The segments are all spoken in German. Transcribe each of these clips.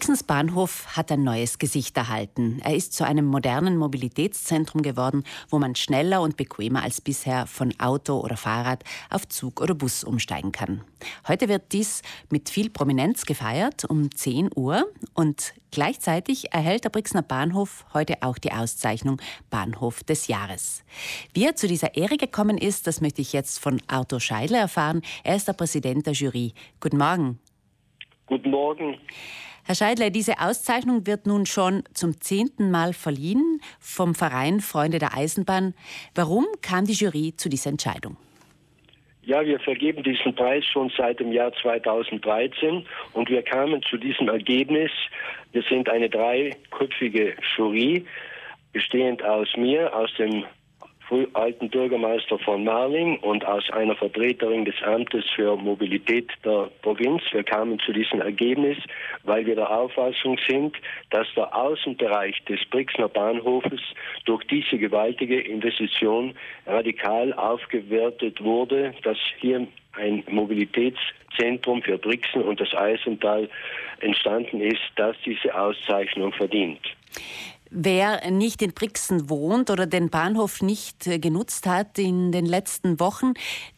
Brixens Bahnhof hat ein neues Gesicht erhalten. Er ist zu einem modernen Mobilitätszentrum geworden, wo man schneller und bequemer als bisher von Auto oder Fahrrad auf Zug oder Bus umsteigen kann. Heute wird dies mit viel Prominenz gefeiert um 10 Uhr und gleichzeitig erhält der Brixner Bahnhof heute auch die Auszeichnung Bahnhof des Jahres. Wie er zu dieser Ehre gekommen ist, das möchte ich jetzt von Arthur Scheidler erfahren. Er ist der Präsident der Jury. Guten Morgen. Guten Morgen. Herr Scheidler, diese Auszeichnung wird nun schon zum zehnten Mal verliehen vom Verein Freunde der Eisenbahn. Warum kam die Jury zu dieser Entscheidung? Ja, wir vergeben diesen Preis schon seit dem Jahr 2013 und wir kamen zu diesem Ergebnis. Wir sind eine dreiköpfige Jury, bestehend aus mir, aus dem alten Bürgermeister von Marling und aus einer Vertreterin des Amtes für Mobilität der Provinz. Wir kamen zu diesem Ergebnis, weil wir der Auffassung sind, dass der Außenbereich des Brixner Bahnhofes durch diese gewaltige Investition radikal aufgewertet wurde, dass hier ein Mobilitätszentrum für Brixen und das Eisental entstanden ist, das diese Auszeichnung verdient. Wer nicht in Brixen wohnt oder den Bahnhof nicht äh, genutzt hat in den letzten Wochen,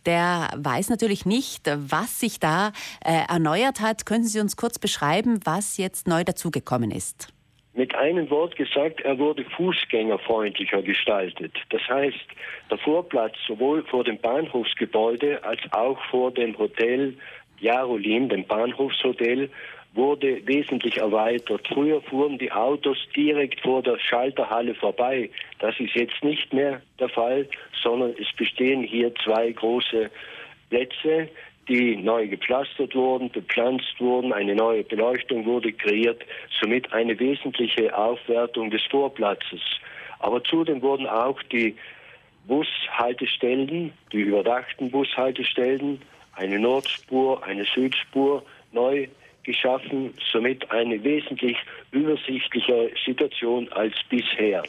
der weiß natürlich nicht, was sich da äh, erneuert hat. Können Sie uns kurz beschreiben, was jetzt neu dazugekommen ist? Mit einem Wort gesagt, er wurde fußgängerfreundlicher gestaltet. Das heißt, der Vorplatz sowohl vor dem Bahnhofsgebäude als auch vor dem Hotel Jarolin, dem Bahnhofshotel, wurde wesentlich erweitert. Früher fuhren die Autos direkt vor der Schalterhalle vorbei. Das ist jetzt nicht mehr der Fall, sondern es bestehen hier zwei große Plätze, die neu gepflastert wurden, bepflanzt wurden, eine neue Beleuchtung wurde kreiert, somit eine wesentliche Aufwertung des Vorplatzes. Aber zudem wurden auch die Bushaltestellen, die überdachten Bushaltestellen, eine Nordspur, eine Südspur neu geschaffen, somit eine wesentlich übersichtlichere Situation als bisher.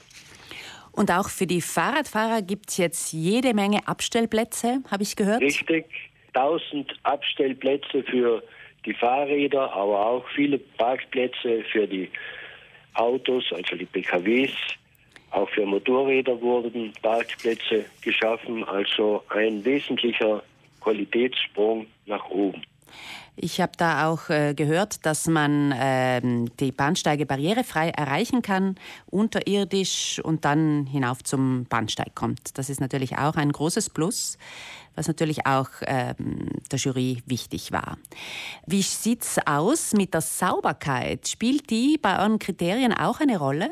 Und auch für die Fahrradfahrer gibt es jetzt jede Menge Abstellplätze, habe ich gehört? Richtig, 1000 Abstellplätze für die Fahrräder, aber auch viele Parkplätze für die Autos, also die PKWs. Auch für Motorräder wurden Parkplätze geschaffen, also ein wesentlicher Qualitätssprung nach oben. Ich habe da auch äh, gehört, dass man ähm, die Bahnsteige barrierefrei erreichen kann, unterirdisch und dann hinauf zum Bahnsteig kommt. Das ist natürlich auch ein großes Plus, was natürlich auch ähm, der Jury wichtig war. Wie sieht es aus mit der Sauberkeit? Spielt die bei euren Kriterien auch eine Rolle?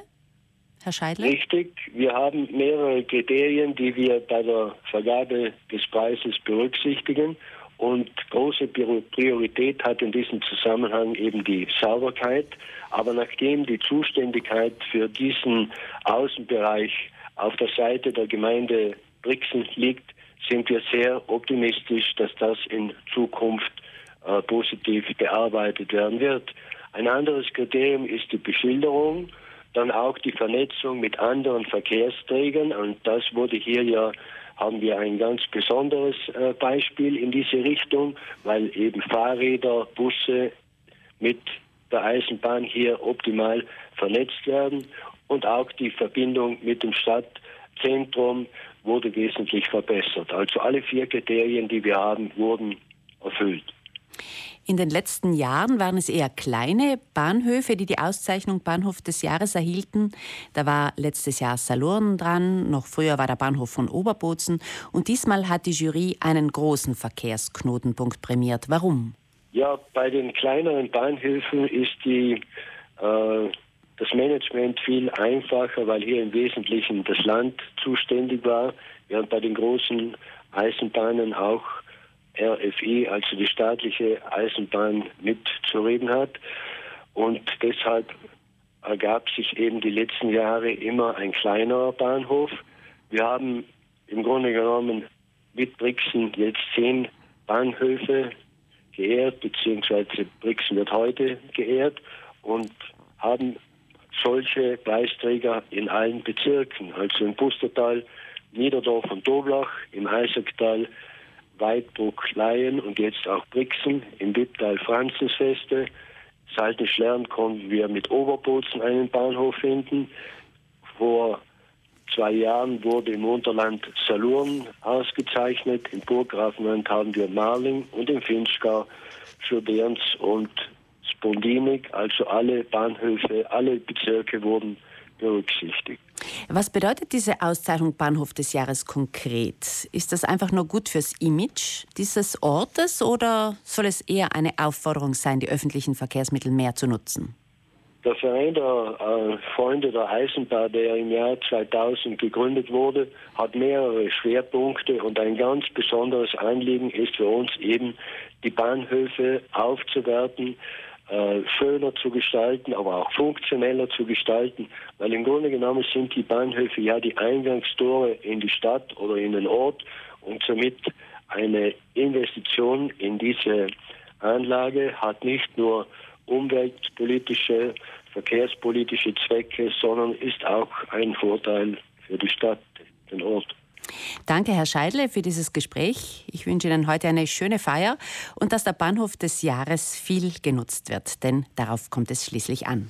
Herr Scheidler? Richtig. Wir haben mehrere Kriterien, die wir bei der Vergabe des Preises berücksichtigen. Und große Priorität hat in diesem Zusammenhang eben die Sauberkeit. Aber nachdem die Zuständigkeit für diesen Außenbereich auf der Seite der Gemeinde Brixen liegt, sind wir sehr optimistisch, dass das in Zukunft äh, positiv bearbeitet werden wird. Ein anderes Kriterium ist die Beschilderung, dann auch die Vernetzung mit anderen Verkehrsträgern und das wurde hier ja haben wir ein ganz besonderes äh, Beispiel in diese Richtung, weil eben Fahrräder, Busse mit der Eisenbahn hier optimal vernetzt werden und auch die Verbindung mit dem Stadtzentrum wurde wesentlich verbessert. Also alle vier Kriterien, die wir haben, wurden erfüllt. In den letzten Jahren waren es eher kleine Bahnhöfe, die die Auszeichnung Bahnhof des Jahres erhielten. Da war letztes Jahr Salurn dran, noch früher war der Bahnhof von Oberbozen und diesmal hat die Jury einen großen Verkehrsknotenpunkt prämiert. Warum? Ja, bei den kleineren Bahnhöfen ist die, äh, das Management viel einfacher, weil hier im Wesentlichen das Land zuständig war, während bei den großen Eisenbahnen auch RFI, also die staatliche Eisenbahn, mitzureden hat. Und deshalb ergab sich eben die letzten Jahre immer ein kleinerer Bahnhof. Wir haben im Grunde genommen mit Brixen jetzt zehn Bahnhöfe geehrt, beziehungsweise Brixen wird heute geehrt und haben solche Preisträger in allen Bezirken, also im Pustertal, Niederdorf und Doblach, im Eisacktal, Weidbruck, Laien und jetzt auch Brixen, im Wipptal Franzensfeste, Salten konnten wir mit Oberbozen einen Bahnhof finden. Vor zwei Jahren wurde im Unterland Salurn ausgezeichnet. Im Burggrafenland haben wir Marling und im Finchgau Schurderns und Spondinik. Also alle Bahnhöfe, alle Bezirke wurden berücksichtigt. Was bedeutet diese Auszeichnung Bahnhof des Jahres konkret? Ist das einfach nur gut fürs Image dieses Ortes oder soll es eher eine Aufforderung sein, die öffentlichen Verkehrsmittel mehr zu nutzen? Der Verein der äh, Freunde der Eisenbahn, der im Jahr 2000 gegründet wurde, hat mehrere Schwerpunkte und ein ganz besonderes Anliegen ist für uns eben, die Bahnhöfe aufzuwerten, äh, schöner zu gestalten, aber auch funktioneller zu gestalten, weil im Grunde genommen sind die Bahnhöfe ja die Eingangstore in die Stadt oder in den Ort und somit eine Investition in diese Anlage hat nicht nur umweltpolitische, verkehrspolitische Zwecke, sondern ist auch ein Vorteil für die Stadt, den Ort. Danke, Herr Scheidle, für dieses Gespräch. Ich wünsche Ihnen heute eine schöne Feier und dass der Bahnhof des Jahres viel genutzt wird, denn darauf kommt es schließlich an.